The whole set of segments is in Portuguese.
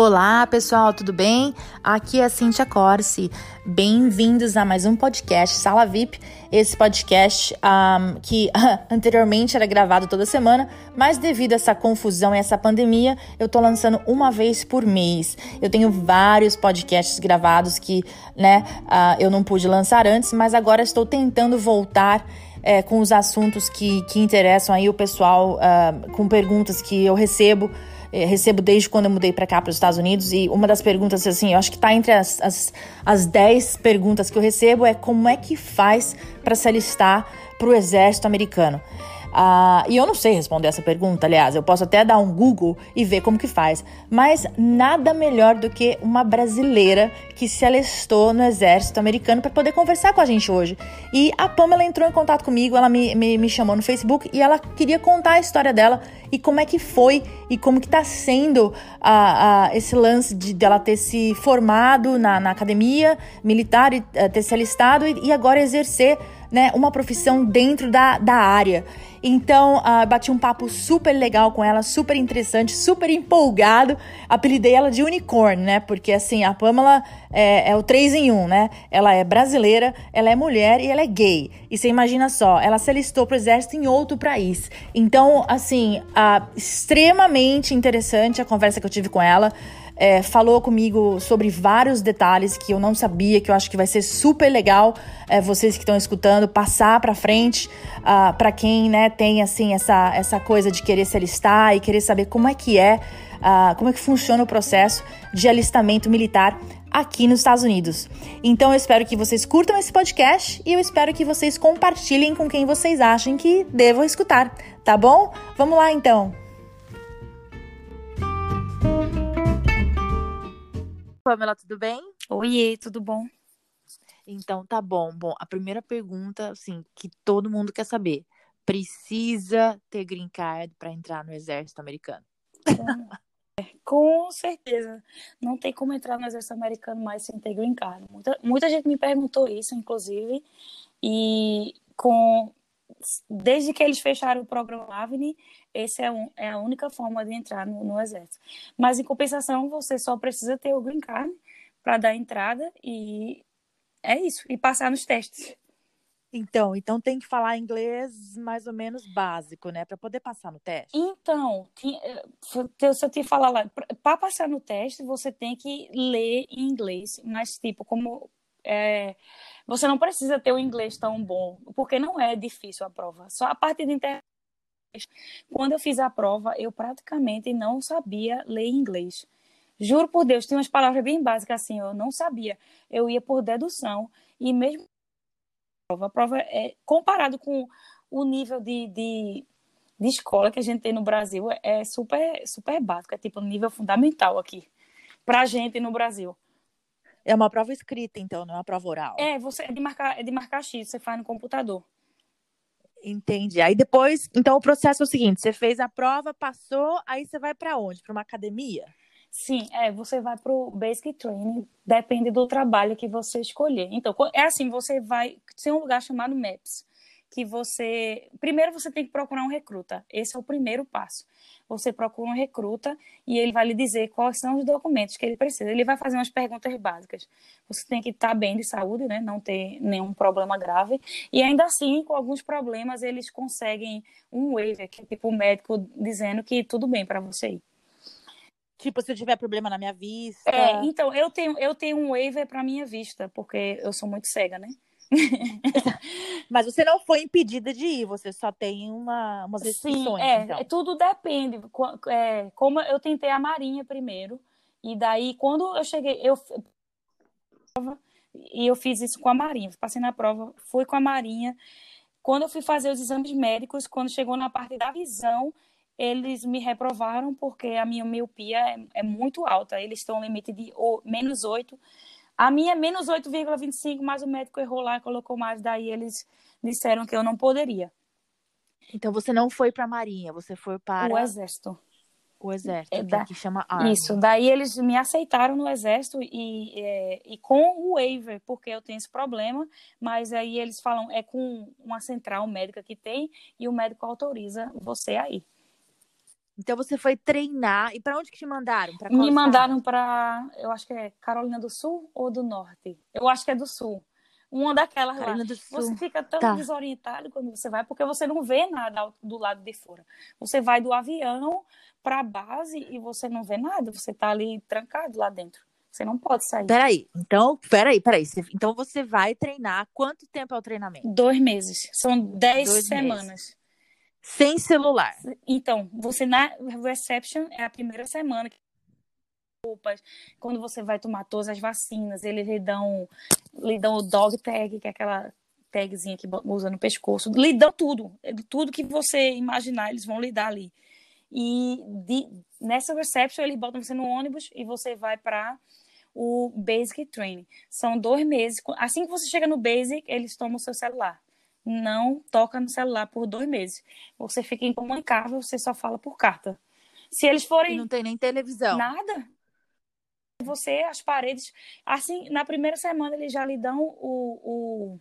Olá, pessoal, tudo bem? Aqui é a Cintia Corsi. Bem-vindos a mais um podcast Sala VIP. Esse podcast um, que anteriormente era gravado toda semana, mas devido a essa confusão e essa pandemia, eu tô lançando uma vez por mês. Eu tenho vários podcasts gravados que, né, uh, eu não pude lançar antes, mas agora estou tentando voltar é, com os assuntos que, que interessam aí o pessoal, uh, com perguntas que eu recebo recebo desde quando eu mudei para cá, para os Estados Unidos. E uma das perguntas, assim, eu acho que está entre as, as, as 10 perguntas que eu recebo é como é que faz para se alistar para o exército americano. Ah, e eu não sei responder essa pergunta, aliás, eu posso até dar um Google e ver como que faz. Mas nada melhor do que uma brasileira que se alistou no exército americano para poder conversar com a gente hoje. E a Pamela entrou em contato comigo, ela me, me, me, chamou no Facebook e ela queria contar a história dela e como é que foi e como que tá sendo a, a, esse lance de dela ter se formado na, na academia militar e uh, ter se alistado e, e agora exercer né, uma profissão dentro da, da área. Então, uh, bati um papo super legal com ela, super interessante, super empolgado. Apelidei ela de unicórnio, né? Porque, assim, a Pamela é, é, o três em um, né? Ela é brasileira, ela é mulher e ela é gay. E você imagina só, ela se alistou pro exército em outro país. Então, assim, extremamente interessante a conversa que eu tive com ela. É, falou comigo sobre vários detalhes que eu não sabia, que eu acho que vai ser super legal é, vocês que estão escutando passar para frente ah, para quem né, tem assim essa, essa coisa de querer se alistar e querer saber como é que é, uh, como é que funciona o processo de alistamento militar aqui nos Estados Unidos. Então eu espero que vocês curtam esse podcast e eu espero que vocês compartilhem com quem vocês achem que devam escutar, tá bom? Vamos lá então. Pamela, tudo bem? Oi, tudo bom? Então, tá bom. Bom, a primeira pergunta, assim, que todo mundo quer saber. Precisa ter green card para entrar no exército americano? Com certeza. Não tem como entrar no exército americano mais sem ter green card. Muita, muita gente me perguntou isso, inclusive. E com desde que eles fecharam o programa AVNI, essa é, um, é, a única forma de entrar no, no, exército. Mas, em compensação, você só precisa ter o green card para dar entrada e é isso, e passar nos testes. Então, então tem que falar inglês mais ou menos básico, né, para poder passar no teste. Então, eh, se eu te falar lá, para passar no teste, você tem que ler em inglês, mas tipo como é, você não precisa ter o inglês tão bom, porque não é difícil a prova. Só a parte de internet. Quando eu fiz a prova, eu praticamente não sabia ler inglês. Juro por Deus, tinha umas palavras bem básicas assim, eu não sabia. Eu ia por dedução e mesmo prova, a prova é comparado com o nível de, de, de escola que a gente tem no Brasil é super super básico, é tipo nível fundamental aqui pra gente no Brasil. É uma prova escrita, então, não é uma prova oral. É, você é de marcar, é de marcar X, você faz no computador. Entendi. Aí depois, então o processo é o seguinte: você fez a prova, passou, aí você vai para onde? Para uma academia? Sim, é, você vai para o Basic Training, depende do trabalho que você escolher. Então, é assim, você vai, tem um lugar chamado MAPS, que você, primeiro você tem que procurar um recruta. Esse é o primeiro passo você procura um recruta e ele vai lhe dizer quais são os documentos que ele precisa. Ele vai fazer umas perguntas básicas. Você tem que estar bem de saúde, né? não ter nenhum problema grave. E ainda assim, com alguns problemas, eles conseguem um waiver, que é tipo o médico dizendo que tudo bem para você ir. Tipo, se eu tiver problema na minha vista. É, então, eu tenho, eu tenho um waiver para minha vista, porque eu sou muito cega, né? Mas você não foi impedida de ir, você só tem uma, umas restrições. Sim, é, então. tudo depende. É, como eu tentei a Marinha primeiro, e daí quando eu cheguei, eu e eu fiz isso com a Marinha, passei na prova, fui com a Marinha. Quando eu fui fazer os exames médicos, quando chegou na parte da visão, eles me reprovaram porque a minha miopia é, é muito alta. Eles estão no limite de oh, menos 8 a minha é menos 8,25, mas o médico errou lá e colocou mais, daí eles disseram que eu não poderia. Então você não foi para a Marinha, você foi para o Exército. O Exército, é, da... que chama Army. Isso, daí eles me aceitaram no Exército e, é, e com o waiver, porque eu tenho esse problema, mas aí eles falam, é com uma central médica que tem e o médico autoriza você aí. Então você foi treinar. E para onde que te mandaram? Me mandaram para, eu acho que é Carolina do Sul ou do Norte? Eu acho que é do Sul. Uma daquelas Carolina lá. Do Sul. Você fica tão tá. desorientado quando você vai, porque você não vê nada do lado de fora. Você vai do avião para a base e você não vê nada. Você tá ali trancado lá dentro. Você não pode sair. Peraí, então, peraí, peraí. Então você vai treinar. Quanto tempo é o treinamento? Dois meses. São dez Dois semanas. Meses. Sem celular. Então, você na reception é a primeira semana que roupas, quando você vai tomar todas as vacinas, eles lhe dão, lhe dão o dog tag, que é aquela tagzinha que usa no pescoço, lhe dão tudo, tudo que você imaginar, eles vão lhe dar ali. E de, nessa reception, eles botam você no ônibus e você vai para o Basic Training. São dois meses. Assim que você chega no Basic, eles tomam o seu celular não toca no celular por dois meses. Você fica incomunicável, você só fala por carta. Se eles forem. E não tem nem televisão. Nada. Você, as paredes. Assim, na primeira semana eles já lhe dão o, o,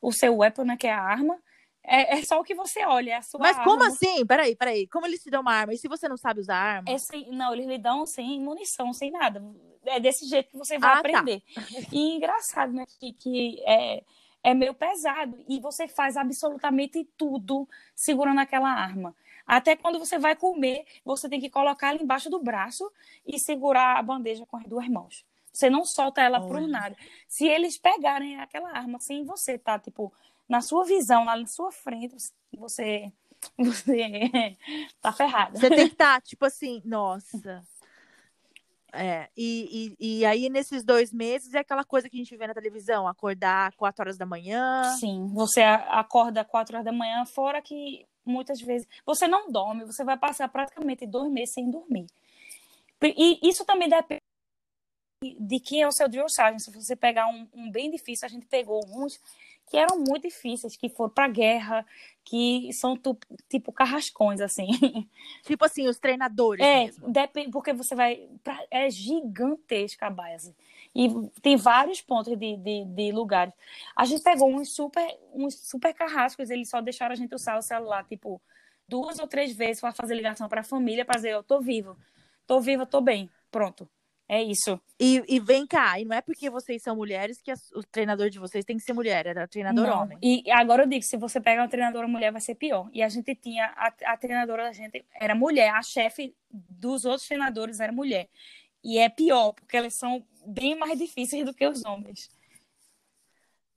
o seu weapon, né, que é a arma. É, é só o que você olha, é a sua Mas arma. como assim? Peraí, peraí. Como eles te dão uma arma? E se você não sabe usar arma? É sem, não, eles lhe dão sem munição, sem nada. É desse jeito que você vai ah, tá. aprender. Tá. E engraçado, né? Que, que é, é meio pesado e você faz absolutamente tudo segurando aquela arma. Até quando você vai comer, você tem que colocar ela embaixo do braço e segurar a bandeja com as duas mãos. Você não solta ela por nada. Se eles pegarem aquela arma sem você tá tipo na sua visão, lá na sua frente, você você tá ferrado. Você tem que estar tá, tipo assim, nossa, é, e, e, e, aí, nesses dois meses, é aquela coisa que a gente vê na televisão, acordar quatro horas da manhã. Sim, você acorda quatro horas da manhã, fora que muitas vezes você não dorme, você vai passar praticamente dois meses sem dormir. E isso também depende de quem é o seu drill. Se você pegar um, um bem difícil, a gente pegou uns que eram muito difíceis, que foram para guerra, que são tipo carrascões, assim. Tipo assim, os treinadores é. Depende, porque você vai. Pra, é gigantesca a base. E tem vários pontos de, de, de, lugares. A gente pegou uns super, uns super carrascos, eles só deixaram a gente usar o celular, tipo, duas ou três vezes para fazer ligação para a família, para dizer, eu tô vivo. Tô viva, tô bem. Pronto. É isso. E, e vem cá, e não é porque vocês são mulheres que o treinador de vocês tem que ser mulher, era treinador não. homem. E agora eu digo, se você pega uma treinadora mulher, vai ser pior. E a gente tinha, a, a treinadora da gente era mulher, a chefe dos outros treinadores era mulher. E é pior, porque elas são bem mais difíceis do que os homens.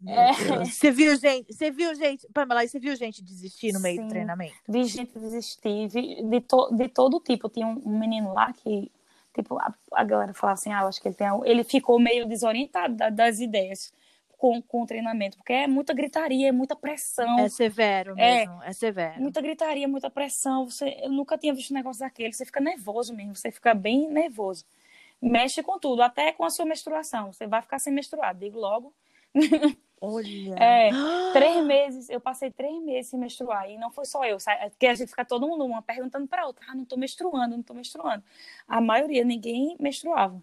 É. Você viu gente, você viu gente, Pamela, você viu gente desistir no meio Sim, do treinamento? Vi gente desistir, vi de, to, de todo tipo. Tinha um, um menino lá que Tipo, a, a galera fala assim, ah, eu acho que ele tem. Ele ficou meio desorientado das ideias com, com o treinamento, porque é muita gritaria, é muita pressão. É severo é mesmo, é, é severo. Muita gritaria, muita pressão. Você, eu nunca tinha visto um negócio daquele. Você fica nervoso mesmo, você fica bem nervoso. Mexe com tudo, até com a sua menstruação. Você vai ficar sem menstruar, digo logo. Olha. É, três meses, eu passei três meses sem menstruar. E não foi só eu, porque a gente fica todo mundo uma perguntando para outra: ah, não tô menstruando, não tô menstruando. A maioria, ninguém menstruava.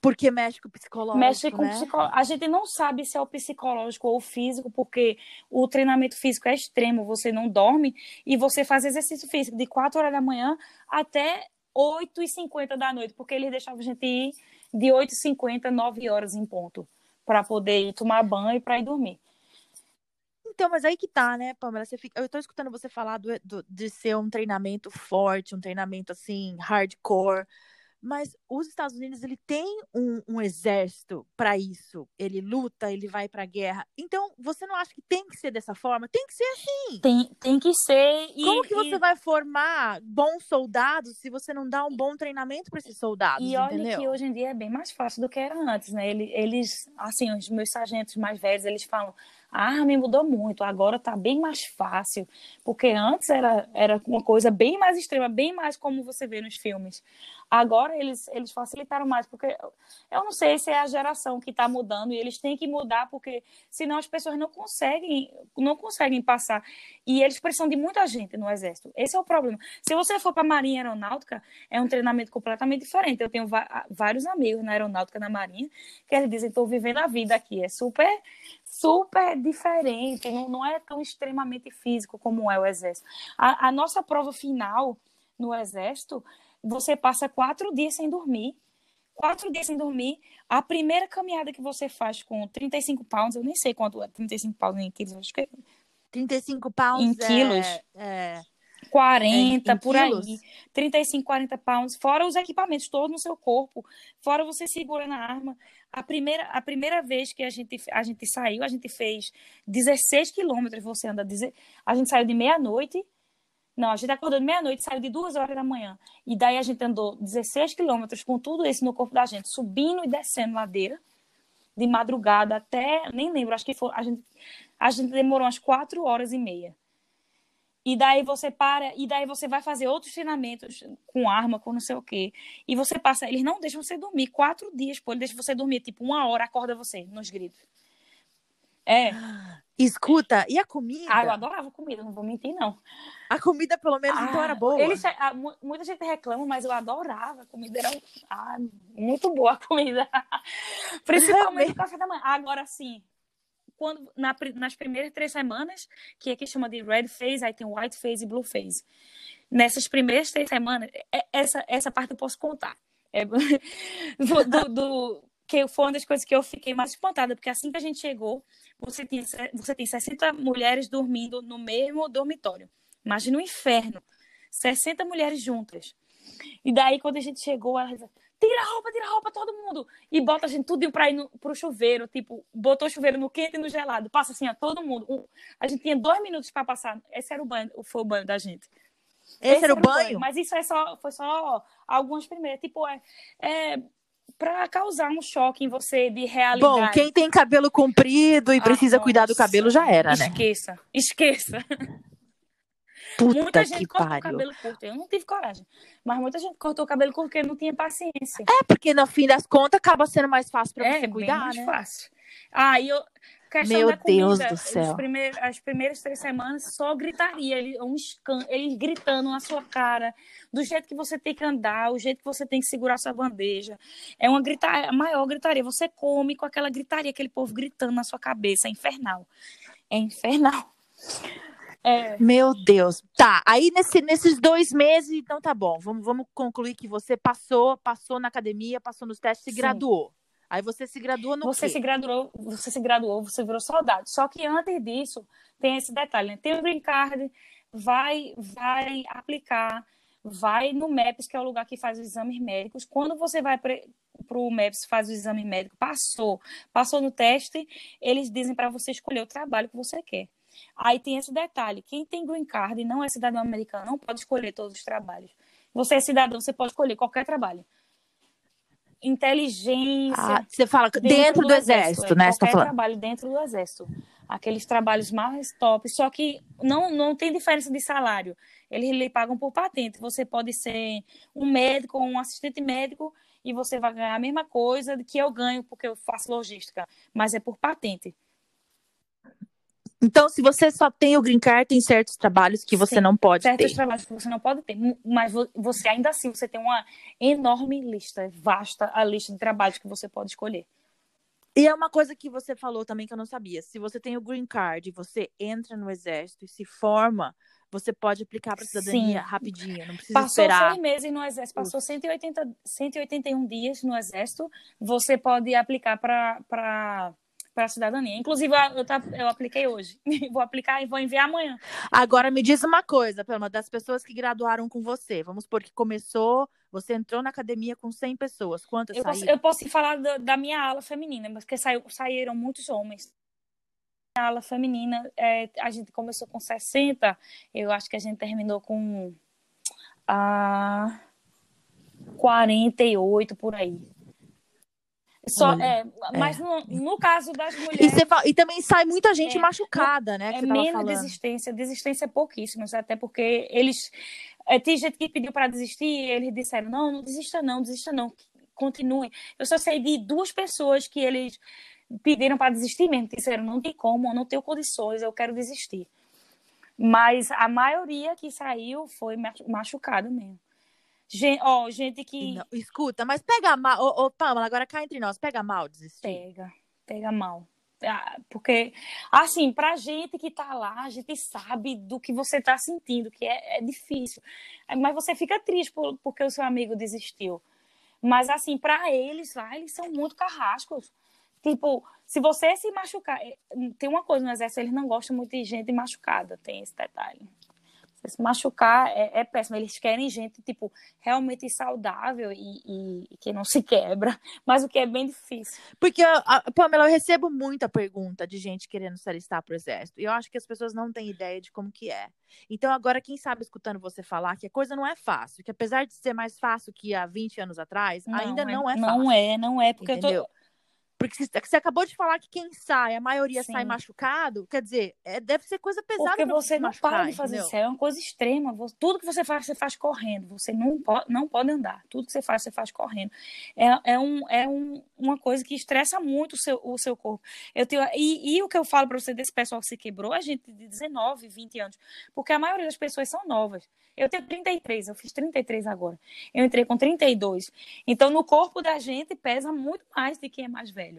Porque mexe com o psicológico. Mexe com né? psicológico. A gente não sabe se é o psicológico ou o físico, porque o treinamento físico é extremo. Você não dorme e você faz exercício físico de 4 horas da manhã até 8h50 da noite, porque eles deixavam a gente ir de 8h50 a 9 horas em ponto para poder ir tomar banho e para ir dormir. Então, mas aí que tá, né, Pamela? Você fica... Eu tô escutando você falar do, do, de ser um treinamento forte, um treinamento assim, hardcore. Mas os Estados Unidos ele tem um, um exército para isso. Ele luta, ele vai para a guerra. Então você não acha que tem que ser dessa forma? Tem que ser assim. Tem, tem que ser. E, Como que você e... vai formar bons soldados se você não dá um bom treinamento para esses soldados? E olha entendeu? que hoje em dia é bem mais fácil do que era antes, né? Eles, assim, os meus sargentos mais velhos, eles falam: a arma mudou muito, agora está bem mais fácil, porque antes era, era uma coisa bem mais extrema, bem mais como você vê nos filmes. Agora eles, eles facilitaram mais, porque eu não sei se é a geração que está mudando e eles têm que mudar, porque senão as pessoas não conseguem, não conseguem passar. E eles precisam de muita gente no exército. Esse é o problema. Se você for para a Marinha Aeronáutica, é um treinamento completamente diferente. Eu tenho vários amigos na Aeronáutica, na Marinha, que eles dizem: estou vivendo a vida aqui. É super super diferente, não, não é tão extremamente físico como é o exército. A, a nossa prova final no exército, você passa quatro dias sem dormir. Quatro dias sem dormir. A primeira caminhada que você faz com 35 pounds, eu nem sei quanto é 35 pounds em quilos, acho que 35 é pounds em quilos. É, é... 40 É, por quilos? aí, 35, 40 pounds, fora os equipamentos todos no seu corpo, fora você segurando a arma. A primeira, a primeira vez que a gente, a gente saiu, a gente fez 16 quilômetros, você anda, a gente saiu de meia-noite, não, a gente acordou de meia-noite, saiu de duas horas da manhã, e daí a gente andou 16 quilômetros com tudo isso no corpo da gente, subindo e descendo ladeira, de madrugada até, nem lembro, acho que foi, a gente, a gente demorou umas quatro horas e meia. E daí você para, e daí você vai fazer outros treinamentos com arma, com não sei o quê. E você passa, eles não deixam você dormir quatro dias, pô, eles deixam você dormir tipo uma hora, acorda você nos gritos. É, Escuta, e a comida? ah, eu adorava comida, não vou mentir, não. A comida, pelo menos, então Ah, era boa. Eles, ah, mu- muita gente reclama, mas eu adorava. A comida era ah, muito boa a comida. Principalmente o café da manhã. Agora sim, quando, na nas primeiras três semanas, que aqui chama de red phase, aí tem white phase e blue phase. Nessas primeiras três semanas, é- essa, essa parte eu posso contar. É, do, do- do- que foi uma das coisas que eu fiquei mais espantada, porque assim que a gente chegou, você, se- você tem 60 mulheres dormindo no mesmo dormitório. Imagina o inferno. 60 mulheres juntas. E daí, quando a gente chegou, ela tira a roupa, tira a roupa, todo mundo. E bota a gente tudo pra ir no, pro chuveiro. Tipo, botou o chuveiro no quente e no gelado. Passa assim, ó, todo mundo. Um- a gente tinha dois minutos pra passar. Esse era o banho, foi o banho da gente. Esse, era o banho? Mas isso é só, foi só algumas primeiras. Tipo, é, é pra causar um choque em você de realidade. Bom, quem tem cabelo comprido e Ah, precisa cuidar do nossa. cabelo já era, né? Esqueça, esqueça. Puta muita que gente cortou o pariu. cabelo curto. Eu não tive coragem. Mas muita gente cortou o cabelo curto porque não tinha paciência. É, porque no fim das contas acaba sendo mais fácil pra É, você cuidar, mais né? fácil. Ah, e eu. Questão Meu da comida, Deus do céu. primeiros- as primeiras três semanas só gritaria, ele, um eles gritando na sua cara, do jeito que você tem que andar, o jeito que você tem que segurar sua bandeja. É uma gritaria, maior gritaria. Você come com aquela gritaria, aquele povo gritando na sua cabeça. É infernal. É infernal. É, Meu Deus. Tá, aí nesse- nesses dois meses, então tá bom. Vamos, vamos concluir que você passou, passou na academia, passou nos testes e se Sim. graduou. Aí você se graduou no você quê? se graduou, você se graduou, você virou soldado. Só que antes disso, tem esse detalhe, né? Tem o green card, vai, vai aplicar, vai no MEPS, que é o lugar que faz os exames médicos. Quando você vai para o MEPS faz o exame médico, passou, passou no teste, eles dizem para você escolher o trabalho que você quer. Aí tem esse detalhe, quem tem green card e não é cidadão americano não pode escolher todos os trabalhos. Você é cidadão, você pode escolher qualquer trabalho. Inteligência, Ah, você fala dentro, do exército, é, né? Você tá Qualquer falando. trabalho dentro do exército. Aqueles trabalhos mais top. Só que não, não tem diferença de salário. Eles lhe pagam por patente. Você pode ser um médico ou um assistente médico e você vai ganhar a mesma coisa que eu ganho porque eu faço logística. Mas é por patente. Então, se você só tem o green card, tem certos trabalhos que você Sim, não pode Certos ter. trabalhos que você não pode ter. Mas vo- você ainda assim, você tem uma enorme lista, vasta a lista de trabalhos que você pode escolher. E é uma coisa que você falou também que eu não sabia. Se você tem o green card e você entra no exército e se forma, você pode aplicar para cidadania Sim. rapidinho, não precisa Passou esperar. seis meses no exército, passou 180, 181 dias no exército, você pode aplicar para a cidadania. Inclusive, eu, tá- eu apliquei hoje. Vou aplicar e vou enviar amanhã. Agora me diz uma coisa, Pelo das pessoas que graduaram com você. Vamos supor que começou, você entrou na academia com 100 pessoas. Quantas Eu posso, saíram? eu posso falar da, da minha ala feminina, porque saiu, saíram muitos homens. A ala feminina, é, a gente começou com 60, eu acho que a gente terminou com ah, 48 por aí. Só, Olha, é, mas no, no caso das E, mulheres. você fa- e também sai muita gente É, machucada, né? É menos falando. desistência. Desistência é pouquíssima, até porque eles. É, tem gente que pediu para desistir e eles disseram: não, não desista, não, desista, não. Continue. Eu só sei de duas pessoas que eles pediram para desistir mesmo. Disseram: não tem como, eu não tenho condições, eu quero desistir. Mas a maioria que saiu foi machu- machucado mesmo. Gente, ó, gente que Não, escuta, mas pega mal. Ô, ô, Pamela, agora cá entre nós, pega mal desistir. pega, pega mal. Ah, porque, assim, pra gente que tá lá, a gente sabe do que você tá sentindo, que é, é difícil. Mas você fica triste por, porque o seu amigo desistiu. Mas, assim, para eles lá, eles são muito carrascos. Tipo, se você se machucar. Eh, tem uma coisa no exército, eles não gostam muito de gente machucada, tem esse detalhe. Se machucar é, é, péssimo. Eles querem gente, tipo, realmente saudável e, e, e, que não se quebra. Mas o que é bem difícil. Porque, a, Pamela, eu recebo muita pergunta de gente querendo se alistar pro exército. E eu acho que as pessoas não têm ideia de como que é. Então, agora, quem sabe escutando você falar que a coisa não é fácil, que apesar de ser mais fácil que há 20 anos atrás, não, ainda não é, é fácil. Não é, não é, porque Entendeu? eu tô porque você acabou de falar que quem sai, a maioria Sim. sai machucado, quer dizer, é, deve ser coisa pesada. Porque você não machucar, para de fazer entendeu? isso, é uma coisa extrema. Tudo que você faz, você faz correndo. Você não pode, não pode andar. Tudo que você faz, você faz correndo. É, é, um, é um, uma coisa que estressa muito o seu, o seu corpo. Eu tenho, e, e o que eu falo para você desse pessoal que se quebrou, é gente de 19, 20 anos. Porque a maioria das pessoas são novas. Eu tenho 33, eu fiz 33 agora. Eu entrei com 32. Então, no corpo da gente pesa muito mais de quem é mais velho.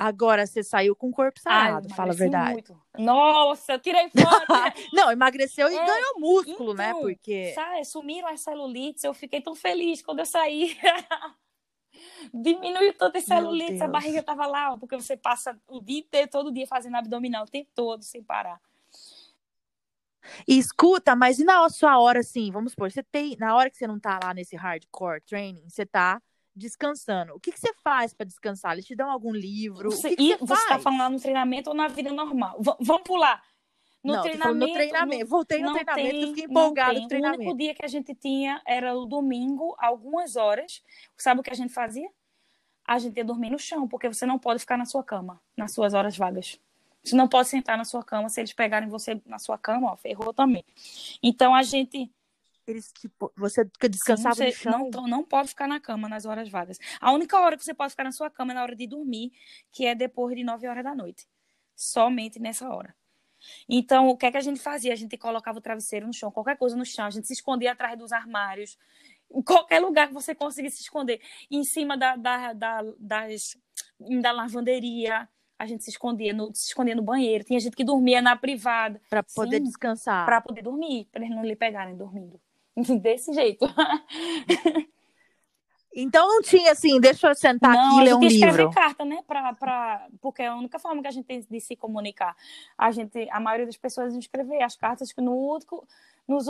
Agora você saiu com o corpo sarado, fala a verdade. Muito. Nossa, eu tirei foto. não, emagreceu e é, ganhou músculo, né? então, né? Porque. Sabe, sumiram as celulites, eu fiquei tão feliz quando eu saí. Diminuiu toda a celulite, a barriga tava lá, porque você passa o dia inteiro, todo dia fazendo abdominal, o tempo todo, sem parar. E escuta, mas e na sua hora, assim, vamos supor, você tem, na hora que você não tá lá nesse hardcore training, você tá descansando. O que, que você faz para descansar? Eles te dão algum livro? Você, o que, que você, você está falando no treinamento ou na vida normal? V vamos pular. No não, treinamento, no treinamento. Voltei no treinamento, tem, fiquei empolgado no treinamento. O único dia que a gente tinha era o domingo, algumas horas. Sabe o que a gente fazia? A gente ia dormir no chão, porque você não pode ficar na sua cama, nas suas horas vagas. Você não pode sentar na sua cama. Se eles pegarem você na sua cama, ó, ferrou também. Então a gente eles, tipo, você descansava Sim, você no chão? Não, não pode ficar na cama nas horas vagas. A única hora que você pode ficar na sua cama é na hora de dormir, que é depois de 9 horas da noite. Somente nessa hora. Então, o que é que a gente fazia? A gente colocava o travesseiro no chão, qualquer coisa no chão, a gente se escondia atrás dos armários, em qualquer lugar que você conseguisse se esconder, em cima da, da, da, das, da lavanderia, a gente se escondia no, se escondia no banheiro. Tinha gente que dormia na privada. Para poder descansar. Para poder dormir, para eles não lhe pegarem dormindo. Desse jeito. Então não tinha assim, deixa eu sentar não, aqui e ler um livro. Escrever carta, né? Pra, pra, porque é a única forma que a gente tem de se comunicar. A gente, a maioria das pessoas escrever as cartas que no último, nos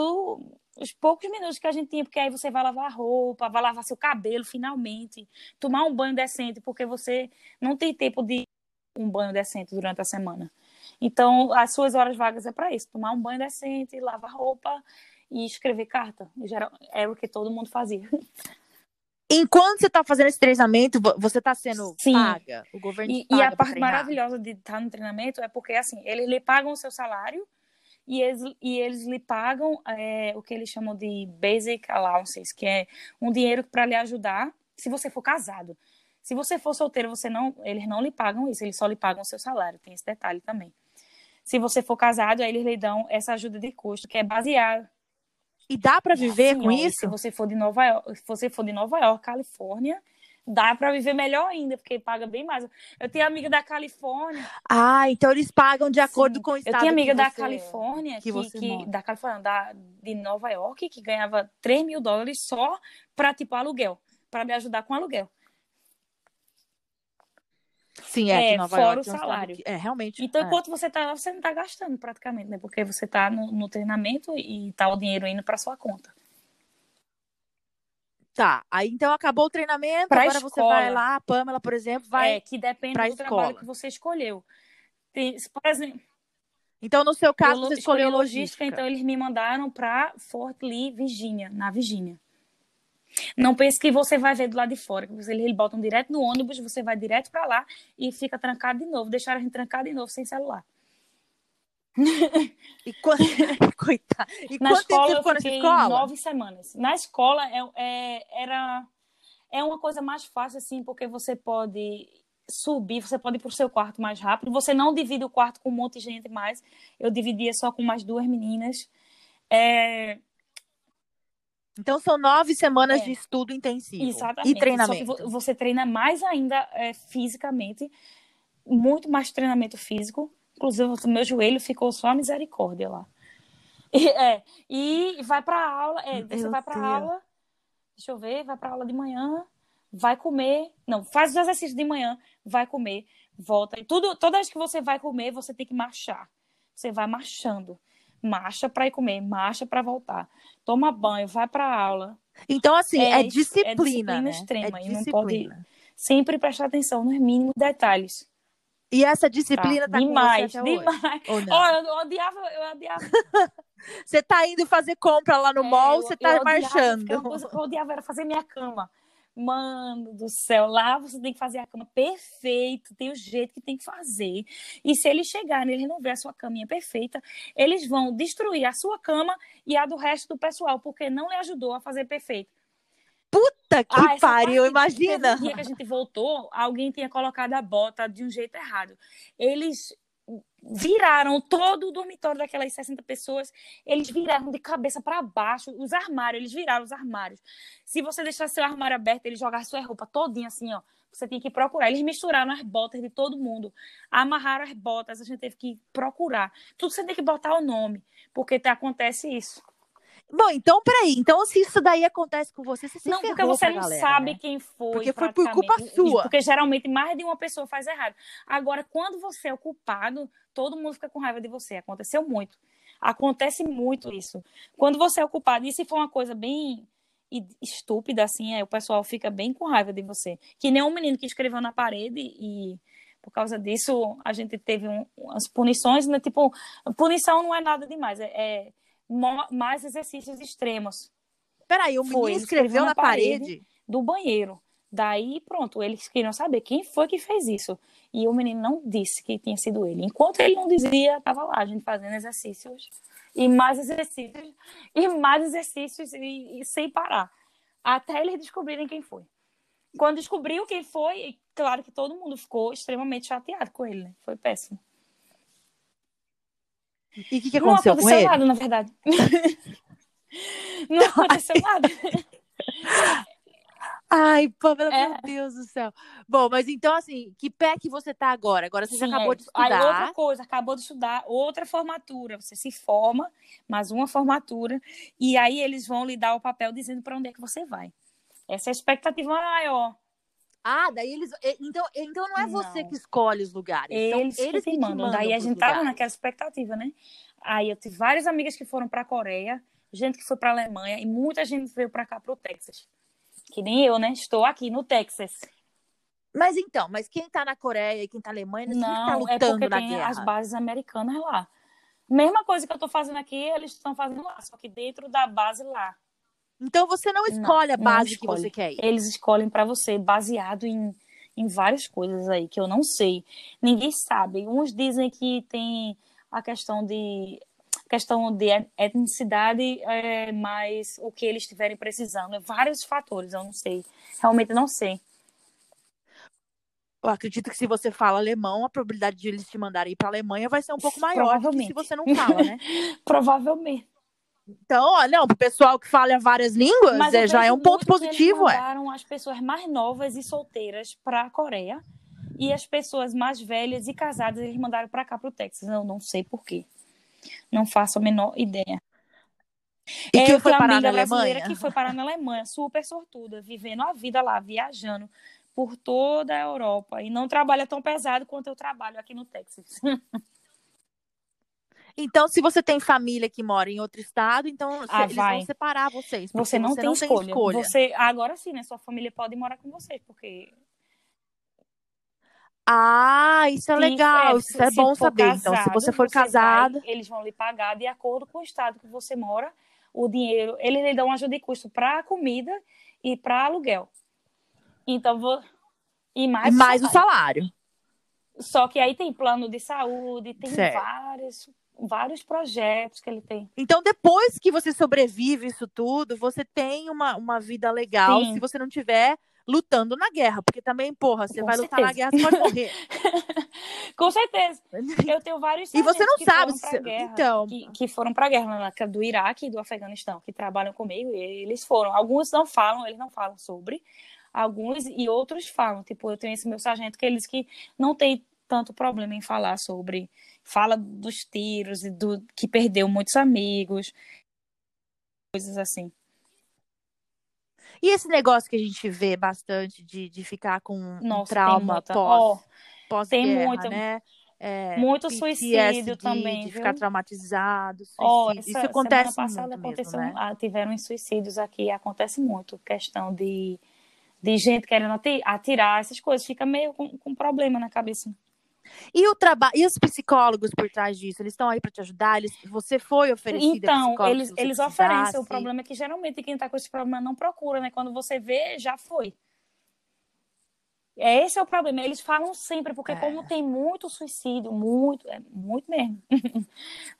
os poucos minutos que a gente tinha, porque aí você vai lavar a roupa, vai lavar seu cabelo finalmente, tomar um banho decente, porque você não tem tempo de um banho decente durante a semana. Então, as suas horas vagas é para isso, tomar um banho decente, lavar roupa e escrever carta. Era o que todo mundo fazia. Enquanto você está fazendo esse treinamento, você está sendo Sim. paga? O governo e, paga e a parte maravilhosa de estar no treinamento é porque, assim, eles lhe pagam o seu salário e eles, e eles lhe pagam é, o que eles chamam de basic allowances, que é um dinheiro para lhe ajudar se você for casado. Se você for solteiro, você não, eles não lhe pagam isso, eles só lhe pagam o seu salário. Tem esse detalhe também. Se você for casado, aí eles lhe dão essa ajuda de custo, que é baseada e dá para viver com isso? Se você for de Nova York, se você for de Nova York, Califórnia, dá para viver melhor ainda, porque paga bem mais. Eu tenho amiga da Califórnia. Ah, então eles pagam de acordo Sim. com o estado. Eu tenho amiga da Califórnia, que, que, você que da Califórnia, da, de Nova York, que ganhava 3 mil dólares só para tipo aluguel, para me ajudar com aluguel. Sim, é, é Nova fora York, o salário. Que, é, realmente. Então, é. enquanto você tá lá, você não tá gastando praticamente, né? Porque você tá no, no treinamento e tá o dinheiro indo para sua conta. Tá, aí então acabou o treinamento, pra agora escola, você vai lá, a Pamela, por exemplo, vai É, que depende do escola. trabalho que você escolheu. Tem, por exemplo, então, no seu caso, você escolheu logística, logística. Então, eles me mandaram para Fort Lee, Virgínia, na Virgínia. Não pense que você vai ver do lado de fora, que eles botam direto no ônibus, você vai direto para lá e fica trancado de novo. Deixaram a gente trancado de novo sem celular. E, quando... Coitado. E na escola eu fiquei nove semanas. Na escola é, é, era é uma coisa mais fácil assim, porque você pode subir, você pode ir para o seu quarto mais rápido. Você não divide o quarto com um monte de gente mais. Eu dividia só com mais duas meninas. É, Então são nove semanas é. de estudo intensivo. Exatamente. E treinamento. Você treina mais ainda é, fisicamente, muito mais treinamento físico. Inclusive, o meu joelho ficou só a misericórdia lá. E, é, e vai para aula, é, você vai para aula, deixa eu ver, vai para aula de manhã, vai comer, não, faz os exercícios de manhã, vai comer, volta. E tudo, toda vez que você vai comer, você tem que marchar. Você vai marchando. Marcha para ir comer, marcha para voltar. Toma banho, vai para aula. Então, assim, é, é disciplina. É disciplina né? extrema. É disciplina. E não pode sempre prestar atenção nos mínimos detalhes. E essa disciplina tá, tá demais, com você demais. Ou não? Oh, eu, eu odiava, eu odiava. você tá indo fazer compra lá no é, mall, você tá eu marchando. Odiava, eu odiava era fazer minha cama. Mano do céu, lá você tem que fazer a cama perfeito, tem o jeito que tem que fazer. E se eles chegarem, eles não ver a sua caminha perfeita, eles vão destruir a sua cama e a do resto do pessoal, porque não lhe ajudou a fazer perfeito. Puta que ah, pariu, imagina! No dia que a gente voltou, alguém tinha colocado a bota de um jeito errado. Eles viraram todo o dormitório daquelas 60 pessoas, eles viraram de cabeça para baixo os armários, eles viraram os armários. Se você deixar seu armário aberto, eles jogaram sua roupa todinha assim, ó. Você tem que procurar. Eles misturaram as botas de todo mundo, amarraram as botas, a gente teve que procurar. Tudo você tem que botar o nome, porque acontece isso. Bom, então peraí. Então, se isso daí acontece com você, você se Não, porque você não galera, sabe né? quem foi. Porque foi por culpa sua. Porque geralmente mais de uma pessoa faz errado. Agora, quando você é o culpado, todo mundo fica com raiva de você. Aconteceu muito. Acontece muito isso. Quando você é o culpado, e se for uma coisa bem estúpida, assim, aí o pessoal fica bem com raiva de você. Que nem um menino que escreveu na parede e por causa disso a gente teve um, umas punições, né? Tipo, punição não é nada demais, é, é mais exercícios extremos. Peraí, o menino foi, escreveu na, na parede, parede do banheiro. Daí, pronto, eles queriam saber quem foi que fez isso. E o menino não disse que tinha sido ele. Enquanto ele não dizia, estava lá, a gente fazendo exercícios e mais exercícios e mais exercícios e, e sem parar. Até eles descobrirem quem foi. Quando descobriu quem foi, claro que todo mundo ficou extremamente chateado com ele, né? Foi péssimo. E o que, que aconteceu, não aconteceu nada, na verdade. não aconteceu nada. Ai, Pamela, é. meu Deus do céu. Bom, mas então, assim, que pé que você tá agora? Agora você Sim, já acabou é. de estudar. Aí, outra coisa, acabou de estudar, outra formatura. Você se forma, mais uma formatura, e aí eles vão lhe dar o papel dizendo para onde é que você vai. Essa é a expectativa maior. Ah, daí eles. Então, então não é você não. que escolhe os lugares. Eles, eles que, que mandam. mandam. Daí a gente tava naquela expectativa, né? Aí eu tive várias amigas que foram para a Coreia, gente que foi para a Alemanha e muita gente veio para cá, para o Texas. Que nem eu, né? Estou aqui no Texas. Mas então, mas quem tá na Coreia e quem tá na Alemanha não, tá lutando é porque na tem guerra. as bases americanas lá. Mesma coisa que eu tô fazendo aqui, eles estão fazendo lá, só que dentro da base lá. Então você não escolhe não, a base escolhe. que você quer ir. Eles escolhem para você baseado em, em várias coisas aí que eu não sei. Ninguém sabe. Uns dizem que tem a questão de questão de etnicidade, é, mas o que eles estiverem precisando, é vários fatores, eu não sei. Realmente não sei. Eu acredito que se você fala alemão, a probabilidade de eles te mandarem para a Alemanha vai ser um pouco maior do que se você não fala, né? Provavelmente. Então, ó, não, pro pessoal que fala várias línguas, Mas é, já é um ponto positivo, eles mandaram é. as pessoas mais novas e solteiras para a Coreia e as pessoas mais velhas e casadas eles mandaram para cá pro Texas. Eu não sei por quê. Não faço a menor ideia. E que é, foi parar na Alemanha? que foi parar na Alemanha, super sortuda, vivendo a vida lá, viajando por toda a Europa e não trabalha tão pesado quanto eu trabalho aqui no Texas. Então, se você tem família que mora em outro estado, então ah, eles vai. vão separar vocês. Você não, você tem, não escolha. tem, escolha. Você agora sim, né? Sua família pode morar com você, porque ah, isso é sim, legal, é, isso é bom saber. Casado, então, se você for casado, eles vão lhe pagar de acordo com o estado que você mora. O dinheiro, eles lhe dão ajuda de custo para comida e para aluguel. Então, vou e mais, mais o salário. Só que aí tem plano de saúde, tem certo. vários vários projetos que ele tem. Então, depois que você sobrevive isso tudo, você tem uma, uma vida legal Sim. se você não tiver lutando na guerra, porque também, porra, você Com vai certeza. lutar na guerra, você pode morrer. Com certeza. Eu tenho vários E você não sabe se guerra, então, que, que foram para guerra na do Iraque e do Afeganistão, que trabalham comigo, e eles foram. Alguns não falam, eles não falam sobre, alguns e outros falam. Tipo, eu tenho esse meu sargento que eles que não tem tanto problema em falar sobre, fala dos tiros e do que perdeu muitos amigos, coisas assim. E esse negócio que a gente vê bastante de, de ficar com Nossa, um trauma muita, pós, oh, pós-guerra, muita, né? É, muito PTSD, suicídio também, de viu? ficar traumatizado. Oh, essa, isso acontece passada muito aconteceu, mesmo, né? Ah, tiveram suicídios aqui, acontece muito, questão de, de gente querendo atirar, essas coisas, fica meio com, com problema na cabeça. E o trabalho, e os psicólogos por trás disso, eles estão aí para te ajudar? Eles, você foi oferecido Então, eles, eles oferecem. O problema é que geralmente quem está com esse problema não procura, né? Quando você vê, já foi. É, esse é o problema. Eles falam sempre, porque é. como tem muito suicídio, muito, é muito mesmo.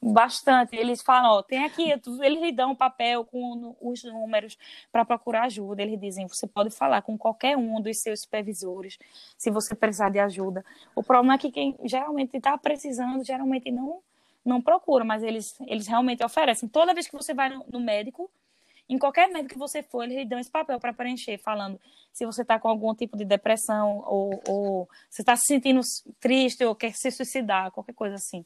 Bastante. Eles falam, ó, tem aqui, eles lhe dão um papel com os números para procurar ajuda. Eles dizem, você pode falar com qualquer um dos seus supervisores se você precisar de ajuda. O problema é que quem geralmente está precisando, geralmente não não procura, mas eles, eles realmente oferecem. Toda vez que você vai no, no médico, em qualquer médico que você for, eles dão esse papel para preencher, falando se você está com algum tipo de depressão, ou, ou você está se sentindo triste, ou quer se suicidar, qualquer coisa assim.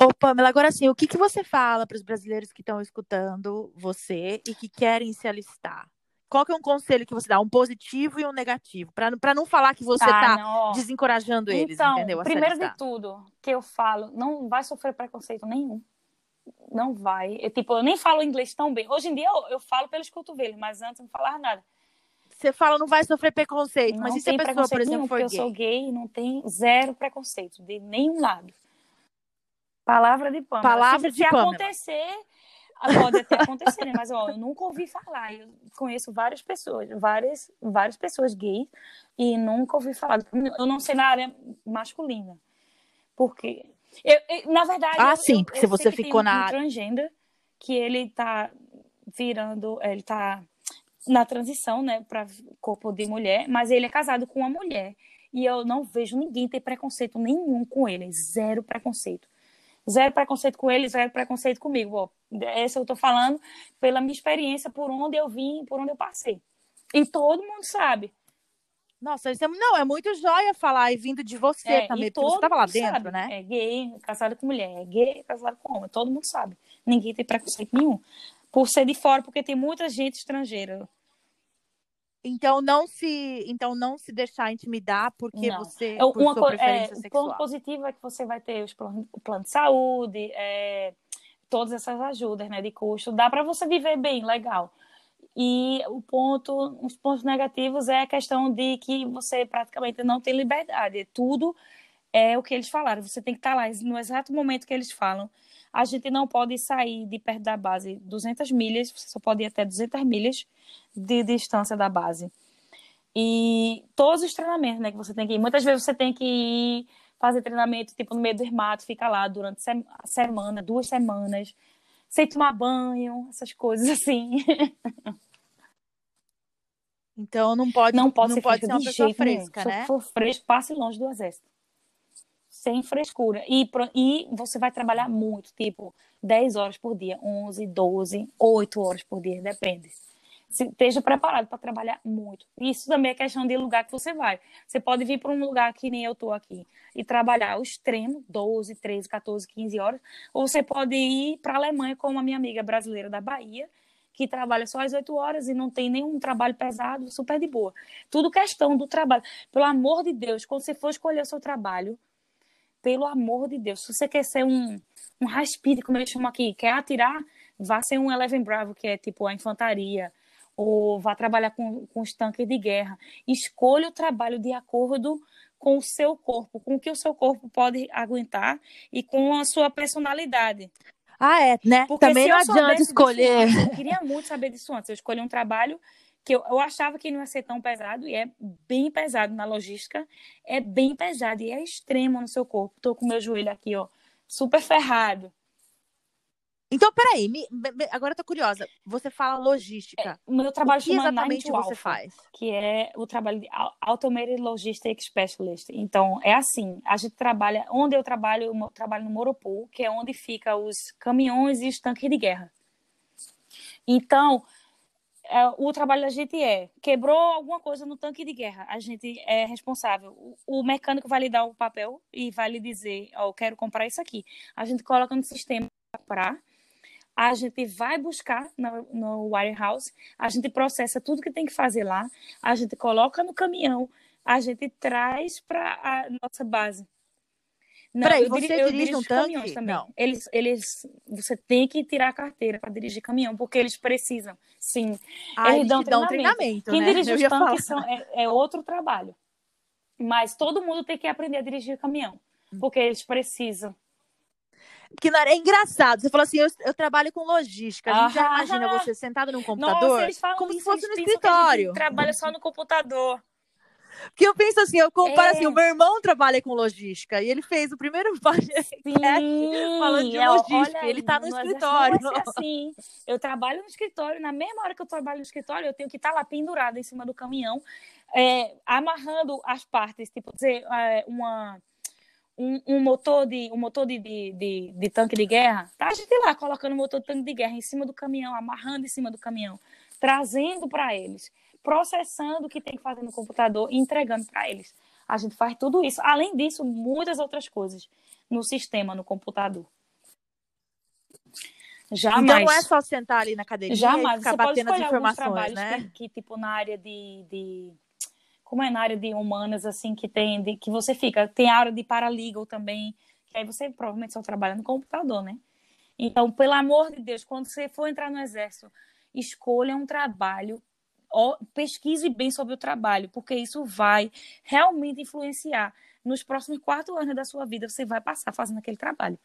Ô, Pamela, agora sim, o que, que você fala para os brasileiros que estão escutando você e que querem se alistar? Qual que é um conselho que você dá? Um positivo e um negativo? Para não falar que você está tá desencorajando eles, então, entendeu? Primeiro de tudo, que eu falo, não vai sofrer preconceito nenhum não vai. Eu, tipo, eu nem falo inglês tão bem. Hoje em dia eu, eu falo pelos cotovelos, mas antes não falava nada. Você fala não vai sofrer preconceito, não mas e se a pessoa, por exemplo, for gay? Eu sou gay, não tem zero preconceito de nenhum lado. Palavra de pano. Palavra se, de se acontecer, pode até acontecer, né? mas ó, eu nunca ouvi falar. Eu conheço várias pessoas, várias, várias pessoas gays e nunca ouvi falar. Eu não sei na área masculina. Porque eu, eu, na verdade, ah, eu, sim, porque se você ficou na um transgender que ele tá virando, ele tá na transição, né, para corpo de mulher, mas ele é casado com uma mulher e eu não vejo ninguém ter preconceito nenhum com ele, zero preconceito. Zero preconceito com ele, zero preconceito comigo. Ó, essa eu tô falando pela minha experiência, por onde eu vim, por onde eu passei. E todo mundo sabe. Nossa, isso é, não, é muito joia falar e vindo de você é, também, porque você estava lá dentro, sabe, né? É gay, casado com mulher, é gay, casado com homem, todo mundo sabe. Ninguém tem preconceito nenhum. Por ser de fora, porque tem muita gente estrangeira. Então não se, então não se deixar intimidar porque não. você é, por uma sua preferência é, sexual. O ponto positivo é que você vai ter os planos, o plano de saúde, é, todas essas ajudas, né, de custo. Dá para você viver bem, legal. E o ponto, os pontos negativos é a questão de que você praticamente não tem liberdade. Tudo é o que eles falaram. Você tem que estar lá no exato momento que eles falam. A gente não pode sair de perto da base 200 milhas, você só pode ir até 200 milhas de distância da base. E todos os treinamentos, né, que você tem que ir. Muitas vezes você tem que ir fazer treinamento tipo no meio do mato, fica lá durante a semana, duas semanas, sem tomar banho, essas coisas assim. Então não pode, não pode, não ser, pode ser uma pessoa fresca, nenhum. né? Se for fresco, passe longe do exército. Sem frescura. E, e você vai trabalhar muito, tipo 10 horas por dia, 11, 12, 8 horas por dia, depende. Esteja preparado para trabalhar muito. Isso também é questão de lugar que você vai. Você pode vir para um lugar que nem eu estou aqui e trabalhar o extremo, 12, 13, 14, 15 horas, ou você pode ir para a Alemanha, como a minha amiga brasileira da Bahia, que trabalha só às 8 horas e não tem nenhum trabalho pesado, super de boa. Tudo questão do trabalho. Pelo amor de Deus, quando você for escolher o seu trabalho, pelo amor de Deus, se você quer ser um, um raspide, como eles chamam aqui, quer atirar, vá ser um Eleven Bravo, que é tipo a infantaria, ou vá trabalhar com, com os tanques de guerra. Escolha o trabalho de acordo com o seu corpo, com o que o seu corpo pode aguentar e com a sua personalidade. Ah, é, né? Porque Também não adianta escolher. Eu queria muito saber disso antes. Eu escolhi um trabalho que eu, eu achava que não ia ser tão pesado, e é bem pesado na logística, é bem pesado e é extremo no seu corpo. Tô com meu joelho aqui, ó, super ferrado. Então, peraí, me, me, agora eu tô curiosa. Você fala logística. É, meu trabalho o que chama exatamente você Alpha, faz? que é o trabalho de Au- Automated Logistics Specialist. Então, é assim, a gente trabalha, onde eu trabalho, eu trabalho no Moropool, que é onde fica os caminhões e os tanques de guerra. Então, é, o trabalho da gente é, quebrou alguma coisa no tanque de guerra, a gente é responsável. O, o mecânico vai lhe dar o papel e vai lhe dizer, ó, eu quero comprar isso aqui. A gente coloca no sistema para a gente vai buscar no, no warehouse, a gente processa tudo que tem que fazer lá, a gente coloca no caminhão, a gente traz para a nossa base. Não, Peraí, você eu dirige um tanque? também. Não. Eles, eles, você tem que tirar a carteira para dirigir caminhão, porque eles precisam. Sim, Ah, eles eles dão treinamento. treinamento, quem né? dirige os tanques são, é, é outro trabalho. Mas todo mundo tem que aprender a dirigir caminhão, porque eles precisam. Porque não era- é engraçado. Você falou assim, eu, eu trabalho com logística. A gente já imagina você sentado num computador, Nossa, como se fosse no que escritório. trabalha só no computador. Porque eu penso assim, eu comparo É. assim, o meu irmão trabalha com logística e ele fez o primeiro podcast Sim, falando de é, logística. olha ele tá no exército escritório. Ser assim. Eu trabalho no escritório, na mesma hora que eu trabalho no escritório, eu tenho que estar lá pendurada em cima do caminhão, é, amarrando as partes, tipo, dizer, é, uma, um, um motor de um motor de, de, de, de tanque de guerra, tá a gente lá colocando o motor de tanque de guerra em cima do caminhão, amarrando em cima do caminhão, trazendo para eles, processando o que tem que fazer no computador e entregando para eles. A gente faz tudo isso. Além disso, muitas outras coisas no sistema, no computador. Jamais. Então não é só sentar ali na cadeirinha Jamais. e ficar Você batendo as informações, né? que, que, tipo, na área de, de- Como é na área de humanas, assim, que tem... de- que você fica... Tem a área de paralegal também, que aí você provavelmente só trabalha no computador, né? Então, pelo amor de Deus, quando você for entrar no exército, escolha um trabalho, ó, pesquise bem sobre o trabalho, porque isso vai realmente influenciar. Nos próximos quatro anos da sua vida, você vai passar fazendo aquele trabalho.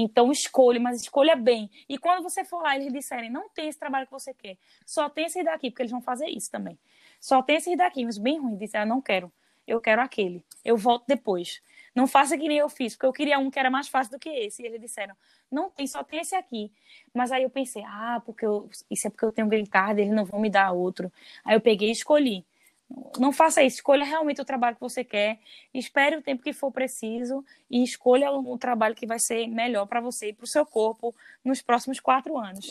Então, escolha, mas escolha bem. E quando você for lá eles disserem, não tem esse trabalho que você quer, só tem esse daqui, porque eles vão fazer isso também. Só tem esse daqui, mas bem ruim. Disser, ah, não quero, eu quero aquele, eu volto depois. Não faça que nem eu fiz, porque eu queria um que era mais fácil do que esse. E eles disseram, não tem, só tem esse aqui. Mas aí eu pensei, ah, porque eu, isso é porque eu tenho green card, eles não vão me dar outro. Aí eu peguei e escolhi. Não faça isso, escolha realmente o trabalho que você quer, espere o tempo que for preciso e escolha o trabalho que vai ser melhor para você e para o seu corpo nos próximos quatro anos.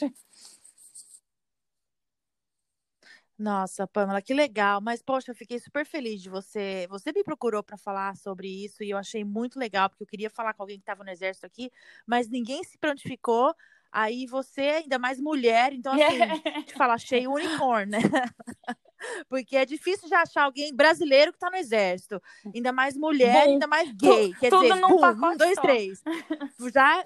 Nossa, Pamela, que legal. Mas, poxa, eu fiquei super feliz de você. Você me procurou para falar sobre isso e eu achei muito legal, porque eu queria falar com alguém que estava no exército aqui, mas ninguém se prontificou. Aí você, ainda mais mulher, então assim, te falar, achei o unicórnio, né? Porque é difícil de achar alguém brasileiro que tá no exército. Ainda mais mulher, Bom, ainda mais gay. Quer tudo dizer, num pacote um, dois, só. três. Já.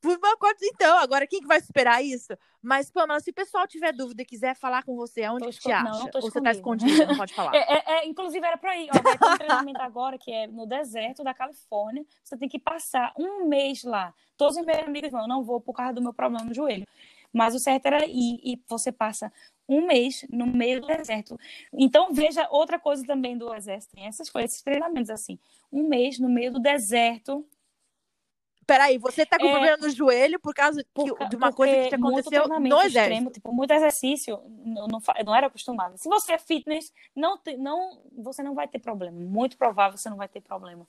Por pacote, então, agora quem que vai superar isso? Mas, Pamela, se o pessoal tiver dúvida e quiser falar com você, aonde Tô que te acha? não, não tô Ou você tá escondida. escondida, não pode falar? É, é- é, inclusive era para ir. Ó, vai ter um treinamento agora que é no deserto da Califórnia. Você tem que passar um mês lá. Todos os meus amigos vão, não vou por causa do meu problema no joelho. Mas o certo era ir e você passa um mês no meio do deserto. Então veja outra coisa também do exército, tem essas coisas, esses treinamentos assim. Um mês no meio do deserto. Peraí, você tá com É. problema no joelho por causa por de uma coisa que te muito aconteceu no extremo, exército. tipo, muito exercício, não, não, não era acostumada. Se você é fitness, não, não, você não vai ter problema. Muito provável você não vai ter problema.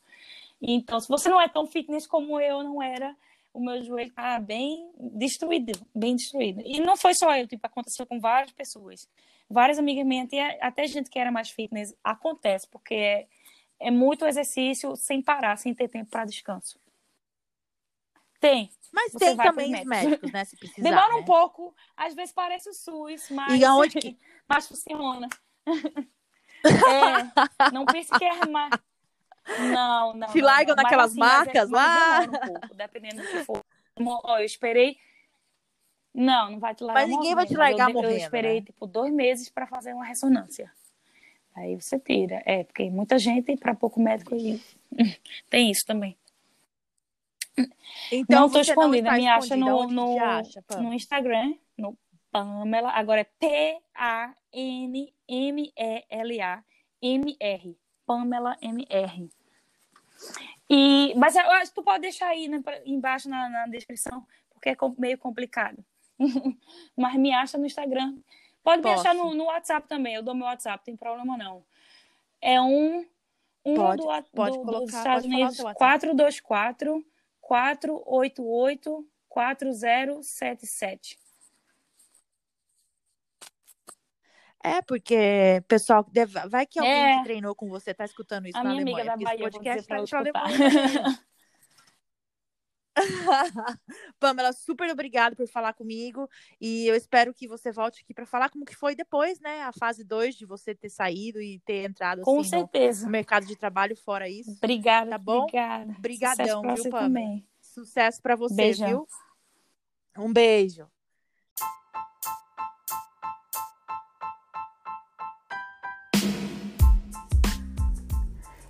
Então, se você não é tão fitness como eu não era, o meu joelho tá bem destruído, bem destruído. E não foi só eu, tipo, aconteceu com várias pessoas. Várias amigas minhas, até, gente que era mais fitness, acontece, porque é, é muito exercício sem parar, sem ter tempo para descanso. Tem, Mas Você tem também pros os médicos. médicos, né? Se precisar. Demora um né? pouco, às vezes parece o SUS, mas, E aonde que- mas funciona. É, não pense que é mais. Não, não. Te não, largam não. Naquelas assim, é- macas mas lá? um pouco, dependendo do que for. Eu esperei. Não, não vai te largar Mas ninguém vai te largar eu, morrendo, Eu esperei, né? tipo, dois meses para fazer uma ressonância. Aí você tira. É, porque muita gente, para pouco médico, e... tem isso também. Então não tô você escondida, está me acha no, no, acha, no Instagram, no Pamela, agora é P-A-N-M-E-L-A-M-R. Pamela M-R. E, mas eu acho que tu pode deixar aí né, embaixo na, na descrição, porque é meio complicado. mas me acha no Instagram. Pode Posso. me achar no, no, WhatsApp também, eu dou meu WhatsApp, tem problema não. É um, um pode, do, pode do, colocar, dos Estados Unidos, 424 488 4077. É, porque, pessoal, vai que alguém é. que treinou com você tá escutando isso a na minha Alemanha. Amiga da Bahia, podcast tá. Pamela, super obrigada por falar comigo e eu espero que você volte aqui para falar como que foi depois, né, a fase 2 de você ter saído e ter entrado Com assim, certeza. no mercado de trabalho fora isso. Obrigada, tá bom? Obrigada. Obrigadão, viu, Pamela? Também. Sucesso para você, Beijão. viu? Um beijo.